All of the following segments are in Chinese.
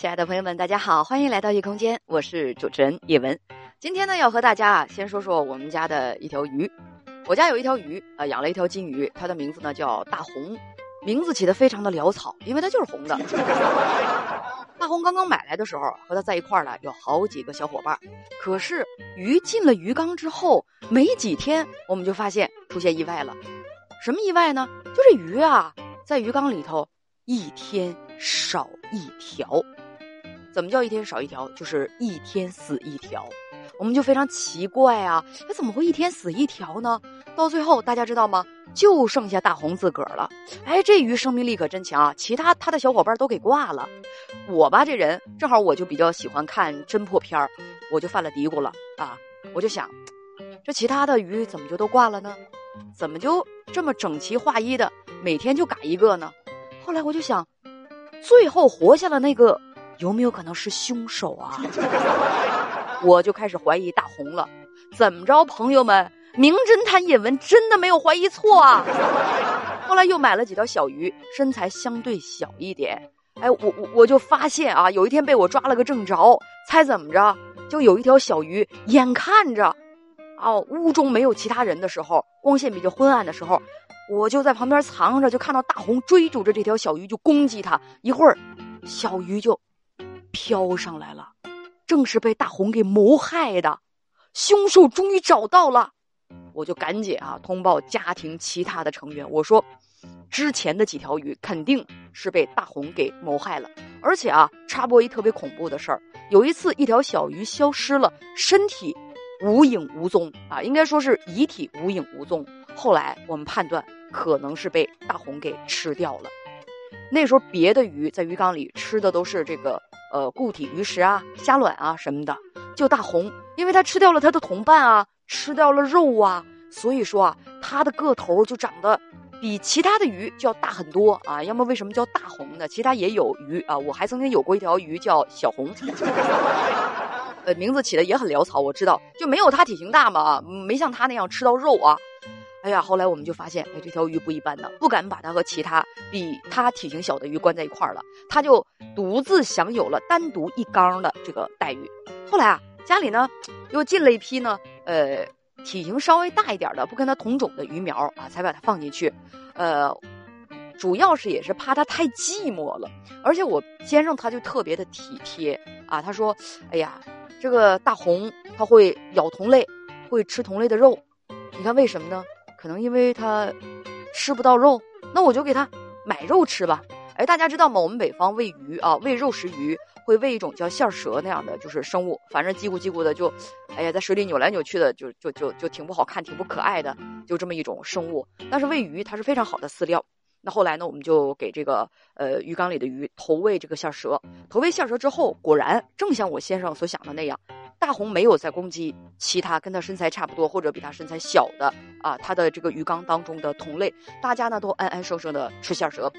亲爱的朋友们，大家好，欢迎来到夜空间，我是主持人叶文。今天呢，要和大家啊，先说说我们家的一条鱼。我家有一条鱼啊，养了一条金鱼，它的名字呢叫大红，名字起的非常的潦草，因为它就是红的。大红刚刚买来的时候，和它在一块儿呢有好几个小伙伴，可是鱼进了鱼缸之后，没几天我们就发现出现意外了。什么意外呢？就这鱼啊，在鱼缸里头一天少一条。怎么叫一天少一条？就是一天死一条，我们就非常奇怪啊，那怎么会一天死一条呢？到最后大家知道吗？就剩下大红自个儿了。哎，这鱼生命力可真强啊，其他他的小伙伴都给挂了。我吧这人正好我就比较喜欢看侦破片儿，我就犯了嘀咕了啊，我就想，这其他的鱼怎么就都挂了呢？怎么就这么整齐划一的每天就嘎一个呢？后来我就想，最后活下了那个。有没有可能是凶手啊？我就开始怀疑大红了。怎么着，朋友们，名侦探叶文真的没有怀疑错啊？后来又买了几条小鱼，身材相对小一点。哎，我我我就发现啊，有一天被我抓了个正着。猜怎么着？就有一条小鱼，眼看着，哦，屋中没有其他人的时候，光线比较昏暗的时候，我就在旁边藏着，就看到大红追逐着这条小鱼就攻击它。一会儿，小鱼就。飘上来了，正是被大红给谋害的，凶手终于找到了，我就赶紧啊通报家庭其他的成员，我说，之前的几条鱼肯定是被大红给谋害了，而且啊插播一特别恐怖的事儿，有一次一条小鱼消失了，身体无影无踪啊，应该说是遗体无影无踪，后来我们判断可能是被大红给吃掉了，那时候别的鱼在鱼缸里吃的都是这个。呃，固体鱼食啊，虾卵啊什么的，就大红，因为它吃掉了它的同伴啊，吃掉了肉啊，所以说啊，它的个头就长得比其他的鱼就要大很多啊。要么为什么叫大红呢？其他也有鱼啊，我还曾经有过一条鱼叫小红，呃，名字起的也很潦草，我知道，就没有它体型大嘛，没像它那样吃到肉啊。哎呀，后来我们就发现，哎，这条鱼不一般呢，不敢把它和其他比它体型小的鱼关在一块儿了，它就独自享有了单独一缸的这个待遇。后来啊，家里呢又进了一批呢，呃，体型稍微大一点的、不跟它同种的鱼苗啊，才把它放进去。呃，主要是也是怕它太寂寞了，而且我先生他就特别的体贴啊，他说：“哎呀，这个大红它会咬同类，会吃同类的肉，你看为什么呢？”可能因为它吃不到肉，那我就给它买肉吃吧。哎，大家知道吗？我们北方喂鱼啊，喂肉食鱼会喂一种叫线蛇那样的，就是生物，反正叽咕叽咕的就，哎呀，在水里扭来扭去的，就就就就挺不好看，挺不可爱的，就这么一种生物。但是喂鱼它是非常好的饲料。那后来呢，我们就给这个呃鱼缸里的鱼投喂这个线蛇，投喂线蛇之后，果然正像我先生所想的那样。大红没有在攻击其他跟他身材差不多或者比他身材小的啊，他的这个鱼缸当中的同类，大家呢都安安生生的吃线蛇。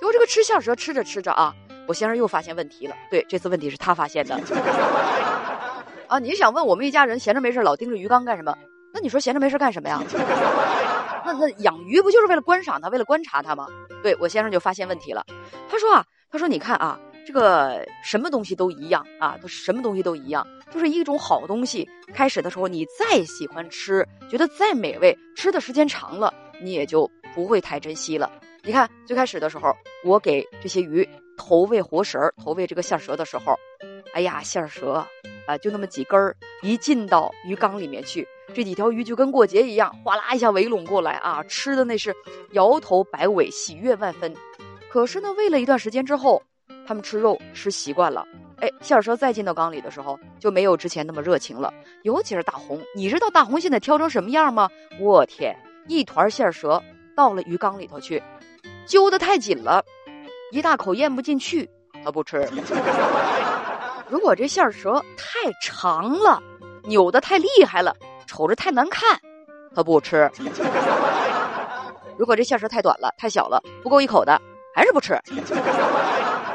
结果这个吃线蛇吃着吃着啊，我先生又发现问题了。对，这次问题是他发现的。啊，你想问我们一家人闲着没事老盯着鱼缸干什么？那你说闲着没事干什么呀？那那养鱼不就是为了观赏它，为了观察它吗？对我先生就发现问题了。他说啊，他说你看啊。这个什么东西都一样啊，都什么东西都一样，就是一种好东西。开始的时候你再喜欢吃，觉得再美味，吃的时间长了，你也就不会太珍惜了。你看最开始的时候，我给这些鱼投喂活食儿，投喂这个线蛇的时候，哎呀，线蛇啊，就那么几根儿，一进到鱼缸里面去，这几条鱼就跟过节一样，哗啦一下围拢过来啊，吃的那是摇头摆尾，喜悦万分。可是呢，喂了一段时间之后，他们吃肉吃习惯了，哎，线蛇再进到缸里的时候就没有之前那么热情了。尤其是大红，你知道大红现在挑成什么样吗？我天，一团线蛇到了鱼缸里头去，揪得太紧了，一大口咽不进去，他不吃。如果这线蛇太长了，扭得太厉害了，瞅着太难看，他不吃。如果这线蛇太短了，太小了，不够一口的，还是不吃。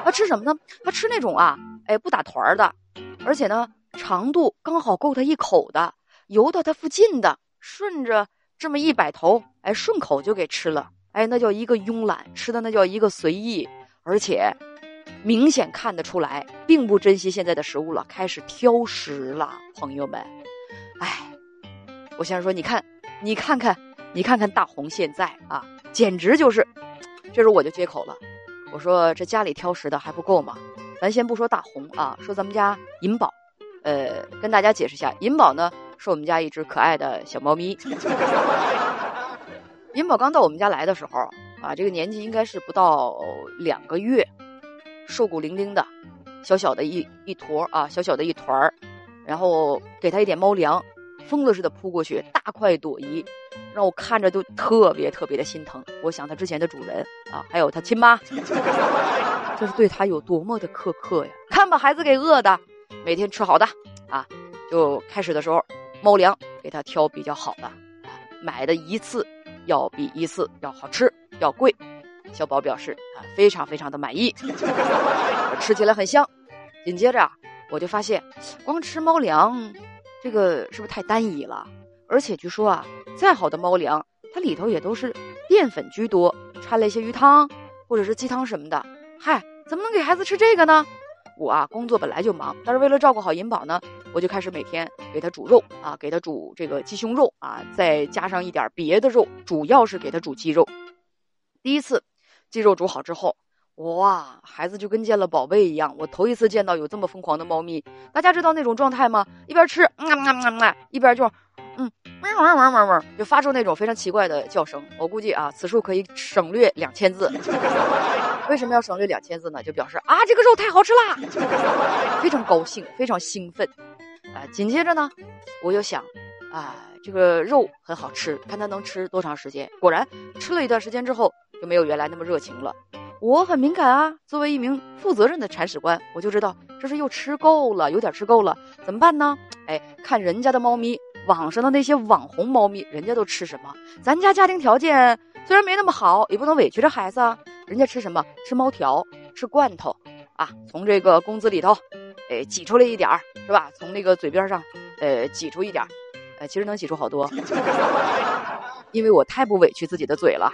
他吃什么呢？他吃那种啊，哎，不打团的，而且呢，长度刚好够他一口的，游到他附近的，顺着这么一摆头，哎，顺口就给吃了，哎，那叫一个慵懒，吃的那叫一个随意，而且明显看得出来，并不珍惜现在的食物了，开始挑食了。朋友们，哎，我先说，你看，你看看，你看看大红现在啊，简直就是，这时候我就接口了，我说这家里挑食的还不够吗？咱先不说大红啊，说咱们家银宝，呃，跟大家解释一下，银宝呢是我们家一只可爱的小猫咪。银宝刚到我们家来的时候啊，这个年纪应该是不到两个月，瘦骨伶仃的，小小的一一坨啊，小小的一团儿，然后给他一点猫粮，疯了似的扑过去，大快朵颐，让我看着都特别特别的心疼。我想他之前的主人啊，还有他亲妈，这是对他有多么的苛刻呀！看把孩子给饿的，每天吃好的啊，就开始的时候，猫粮给他挑比较好的，买的一次。要比一次要好吃，要贵。小宝表示啊，非常非常的满意，吃起来很香。紧接着我就发现，光吃猫粮，这个是不是太单一了？而且据说啊，再好的猫粮，它里头也都是淀粉居多，掺了一些鱼汤或者是鸡汤什么的。嗨，怎么能给孩子吃这个呢？我啊，工作本来就忙，但是为了照顾好银宝呢，我就开始每天给他煮肉啊，给他煮这个鸡胸肉啊，再加上一点别的肉，主要是给他煮鸡肉。第一次鸡肉煮好之后，哇，孩子就跟见了宝贝一样。我头一次见到有这么疯狂的猫咪。大家知道那种状态吗？一边吃，嗯嗯嗯嗯，一边就，嗯，汪汪汪汪汪，就发出那种非常奇怪的叫声。我估计啊，此处可以省略两千字。为什么要省略两千字呢？就表示啊，这个肉太好吃啦，非常高兴，非常兴奋，啊，紧接着呢，我又想，啊，这个肉很好吃，看它能吃多长时间。果然，吃了一段时间之后，就没有原来那么热情了。我很敏感啊，作为一名负责任的铲屎官，我就知道这是又吃够了，有点吃够了，怎么办呢？哎，看人家的猫咪，网上的那些网红猫咪，人家都吃什么？咱家家庭条件虽然没那么好，也不能委屈着孩子啊。人家吃什么？吃猫条，吃罐头，啊，从这个工资里头，哎，挤出来一点儿，是吧？从那个嘴边上，呃，挤出一点儿，呃，其实能挤出好多，因为我太不委屈自己的嘴了。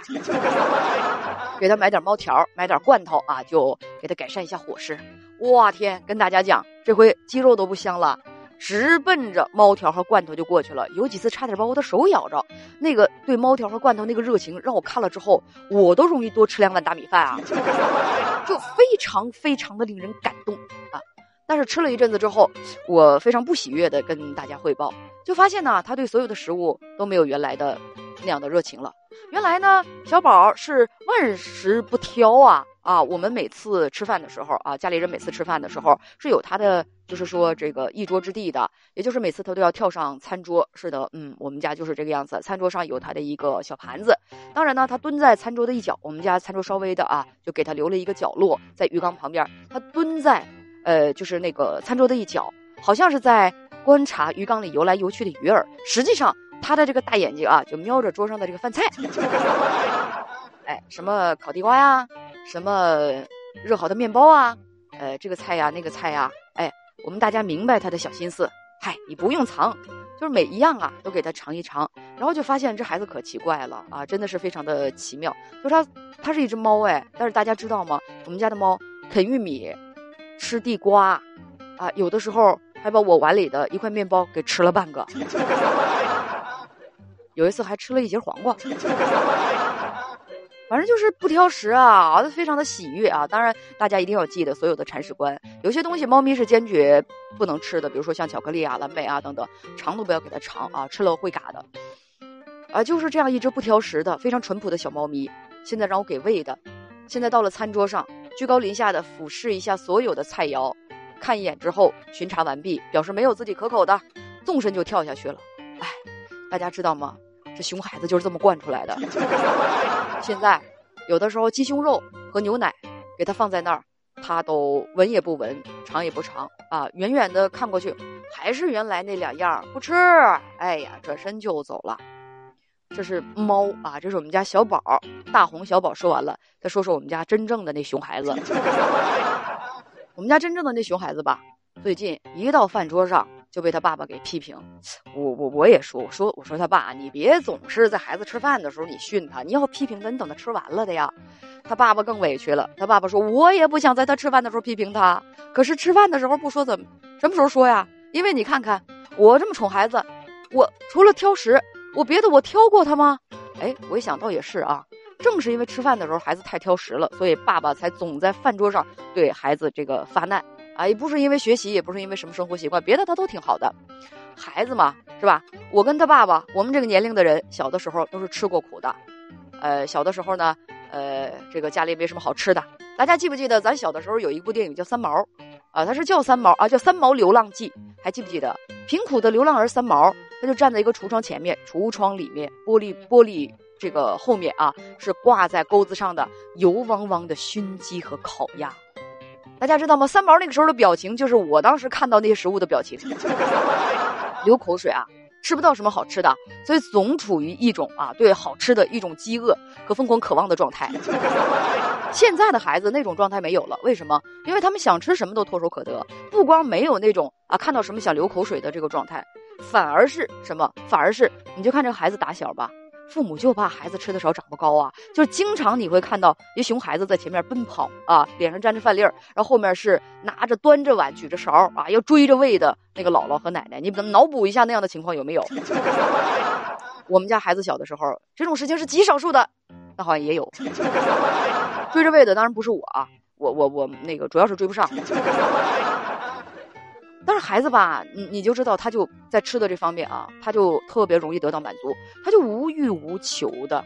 给他买点猫条，买点罐头啊，就给他改善一下伙食。哇天，跟大家讲，这回鸡肉都不香了。直奔着猫条和罐头就过去了，有几次差点把我的手咬着。那个对猫条和罐头那个热情，让我看了之后，我都容易多吃两碗大米饭啊，就非常非常的令人感动啊。但是吃了一阵子之后，我非常不喜悦的跟大家汇报，就发现呢，他对所有的食物都没有原来的那样的热情了。原来呢，小宝是万食不挑啊。啊，我们每次吃饭的时候啊，家里人每次吃饭的时候是有他的，就是说这个一桌之地的，也就是每次他都要跳上餐桌。是的，嗯，我们家就是这个样子，餐桌上有他的一个小盘子。当然呢，他蹲在餐桌的一角，我们家餐桌稍微的啊，就给他留了一个角落在鱼缸旁边。他蹲在，呃，就是那个餐桌的一角，好像是在观察鱼缸里游来游去的鱼儿。实际上，他的这个大眼睛啊，就瞄着桌上的这个饭菜。哎，什么烤地瓜呀？什么热好的面包啊，呃，这个菜呀，那个菜呀，哎，我们大家明白他的小心思。嗨，你不用藏，就是每一样啊都给他尝一尝，然后就发现这孩子可奇怪了啊，真的是非常的奇妙。就他，他是一只猫哎，但是大家知道吗？我们家的猫啃玉米，吃地瓜，啊，有的时候还把我碗里的一块面包给吃了半个，有一次还吃了一节黄瓜。反正就是不挑食啊，非常的喜悦啊！当然，大家一定要记得所有的铲屎官，有些东西猫咪是坚决不能吃的，比如说像巧克力啊、蓝莓啊等等，尝都不要给它尝啊，吃了会嘎的。啊，就是这样一只不挑食的、非常淳朴的小猫咪，现在让我给喂的，现在到了餐桌上，居高临下的俯视一下所有的菜肴，看一眼之后巡查完毕，表示没有自己可口的，纵身就跳下去了。哎，大家知道吗？这熊孩子就是这么惯出来的。现在，有的时候鸡胸肉和牛奶给他放在那儿，他都闻也不闻，尝也不尝啊，远远的看过去，还是原来那两样，不吃。哎呀，转身就走了。这是猫啊，这是我们家小宝，大红小宝。说完了，再说说我们家真正的那熊孩子。我们家真正的那熊孩子吧，最近一到饭桌上，就被他爸爸给批评。我我我也说，我说我说他爸，你别总是在孩子吃饭的时候你训他，你要批评他，你等他吃完了的呀。他爸爸更委屈了，他爸爸说，我也不想在他吃饭的时候批评他，可是吃饭的时候不说怎么什么时候说呀？因为你看看我这么宠孩子，我除了挑食，我别的我挑过他吗？哎，我一想倒也是啊。正是因为吃饭的时候孩子太挑食了，所以爸爸才总在饭桌上对孩子这个发难啊！也不是因为学习，也不是因为什么生活习惯，别的他都挺好的。孩子嘛，是吧？我跟他爸爸，我们这个年龄的人，小的时候都是吃过苦的。呃，小的时候呢，呃，这个家里没什么好吃的。大家记不记得咱小的时候有一部电影叫《三毛》？啊，它是叫三毛啊，叫《三毛流浪记》，还记不记得？贫苦的流浪儿三毛，他就站在一个橱窗前面，橱窗里面玻璃玻璃。这个后面啊是挂在钩子上的油汪汪的熏鸡和烤鸭，大家知道吗？三毛那个时候的表情就是我当时看到那些食物的表情，流口水啊，吃不到什么好吃的，所以总处于一种啊对好吃的一种饥饿和疯狂渴望的状态。现在的孩子那种状态没有了，为什么？因为他们想吃什么都唾手可得，不光没有那种啊看到什么想流口水的这个状态，反而是什么？反而是你就看这个孩子打小吧。父母就怕孩子吃的少长不高啊，就是经常你会看到一熊孩子在前面奔跑啊，脸上沾着饭粒儿，然后后面是拿着端着碗举着勺啊，要追着喂的那个姥姥和奶奶。你脑补一下那样的情况有没有？我们家孩子小的时候，这种事情是极少数的，但好像也有。追着喂的当然不是我啊，我我我那个主要是追不上。但是孩子吧，你你就知道，他就在吃的这方面啊，他就特别容易得到满足，他就无欲无求的，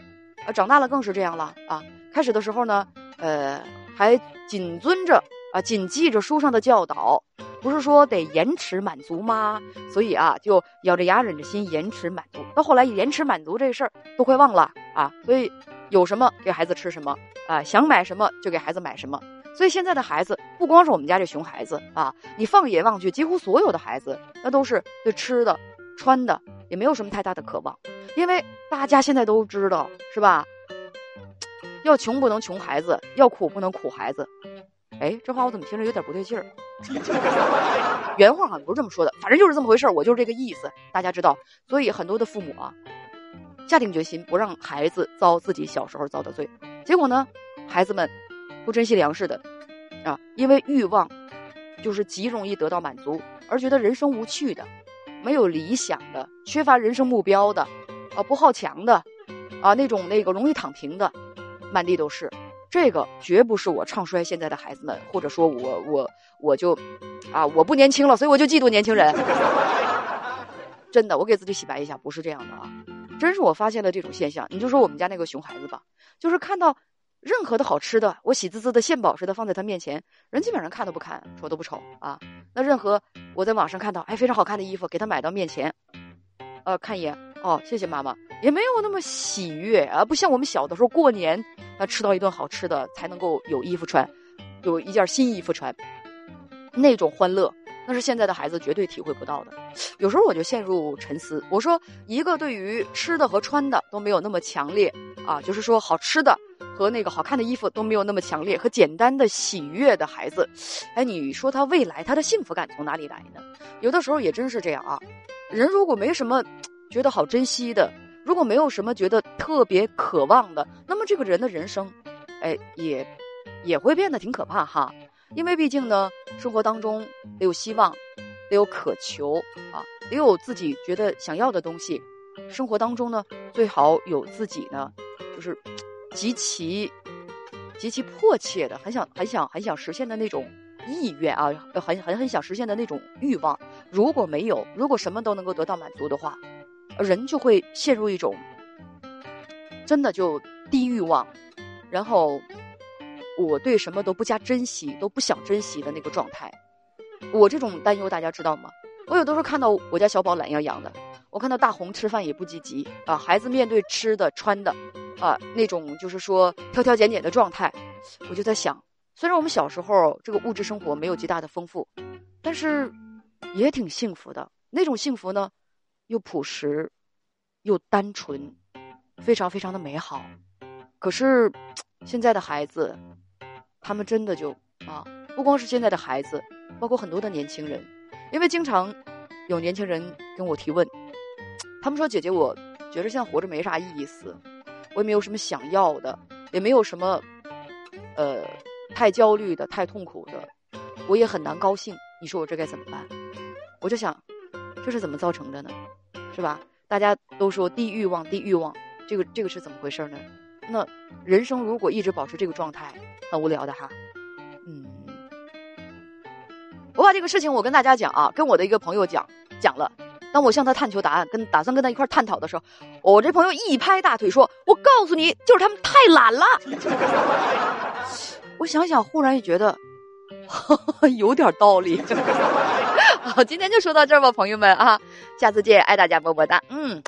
啊，长大了更是这样了啊。开始的时候呢，呃，还谨遵着啊，谨记着书上的教导，不是说得延迟满足吗？所以啊，就咬着牙忍着心延迟满足。到后来延迟满足这事儿都快忘了啊，所以有什么给孩子吃什么啊，想买什么就给孩子买什么。所以现在的孩子不光是我们家这熊孩子啊，你放眼望去，几乎所有的孩子那都是对吃的、穿的也没有什么太大的渴望，因为大家现在都知道是吧？要穷不能穷孩子，要苦不能苦孩子。哎，这话我怎么听着有点不对劲儿？原话好像不是这么说的，反正就是这么回事儿，我就是这个意思，大家知道。所以很多的父母啊，下定决心不让孩子遭自己小时候遭的罪，结果呢，孩子们。不珍惜粮食的，啊，因为欲望，就是极容易得到满足，而觉得人生无趣的，没有理想的，缺乏人生目标的，啊，不好强的，啊，那种那个容易躺平的，满地都是。这个绝不是我唱衰现在的孩子们，或者说我我我就，啊，我不年轻了，所以我就嫉妒年轻人。真的，我给自己洗白一下，不是这样的啊，真是我发现了这种现象。你就说我们家那个熊孩子吧，就是看到。任何的好吃的，我喜滋滋的献宝似的放在他面前，人基本上看都不看，瞅都不瞅啊。那任何我在网上看到哎非常好看的衣服，给他买到面前，呃看一眼哦，谢谢妈妈，也没有那么喜悦啊，不像我们小的时候过年啊吃到一顿好吃的才能够有衣服穿，有一件新衣服穿，那种欢乐，那是现在的孩子绝对体会不到的。有时候我就陷入沉思，我说一个对于吃的和穿的都没有那么强烈啊，就是说好吃的。和那个好看的衣服都没有那么强烈，和简单的喜悦的孩子，哎，你说他未来他的幸福感从哪里来呢？有的时候也真是这样啊。人如果没什么觉得好珍惜的，如果没有什么觉得特别渴望的，那么这个人的人生，哎，也也会变得挺可怕哈。因为毕竟呢，生活当中得有希望，得有渴求啊，得有自己觉得想要的东西。生活当中呢，最好有自己呢，就是。极其极其迫切的，很想很想很想实现的那种意愿啊，很很很想实现的那种欲望。如果没有，如果什么都能够得到满足的话，人就会陷入一种真的就低欲望，然后我对什么都不加珍惜，都不想珍惜的那个状态。我这种担忧大家知道吗？我有的时候看到我家小宝懒洋洋的，我看到大红吃饭也不积极啊，孩子面对吃的穿的。啊，那种就是说挑挑拣拣的状态，我就在想，虽然我们小时候这个物质生活没有极大的丰富，但是也挺幸福的。那种幸福呢，又朴实，又单纯，非常非常的美好。可是现在的孩子，他们真的就啊，不光是现在的孩子，包括很多的年轻人，因为经常有年轻人跟我提问，他们说：“姐姐，我觉得现在活着没啥意思，我也没有什么想要的，也没有什么，呃，太焦虑的、太痛苦的，我也很难高兴。你说我这该怎么办？”我就想，这是怎么造成的呢？是吧？大家都说低欲望，低欲望，这个这个是怎么回事呢？那人生如果一直保持这个状态，很无聊的哈。嗯，我把这个事情我跟大家讲啊，跟我的一个朋友讲讲了。当我向他探求答案，跟打算跟他一块探讨的时候，我这朋友一拍大腿说：“我告诉你，就是他们太懒了。”我想想，忽然也觉得 有点道理。好，今天就说到这儿吧，朋友们啊，下次见，爱大家，么么哒，嗯。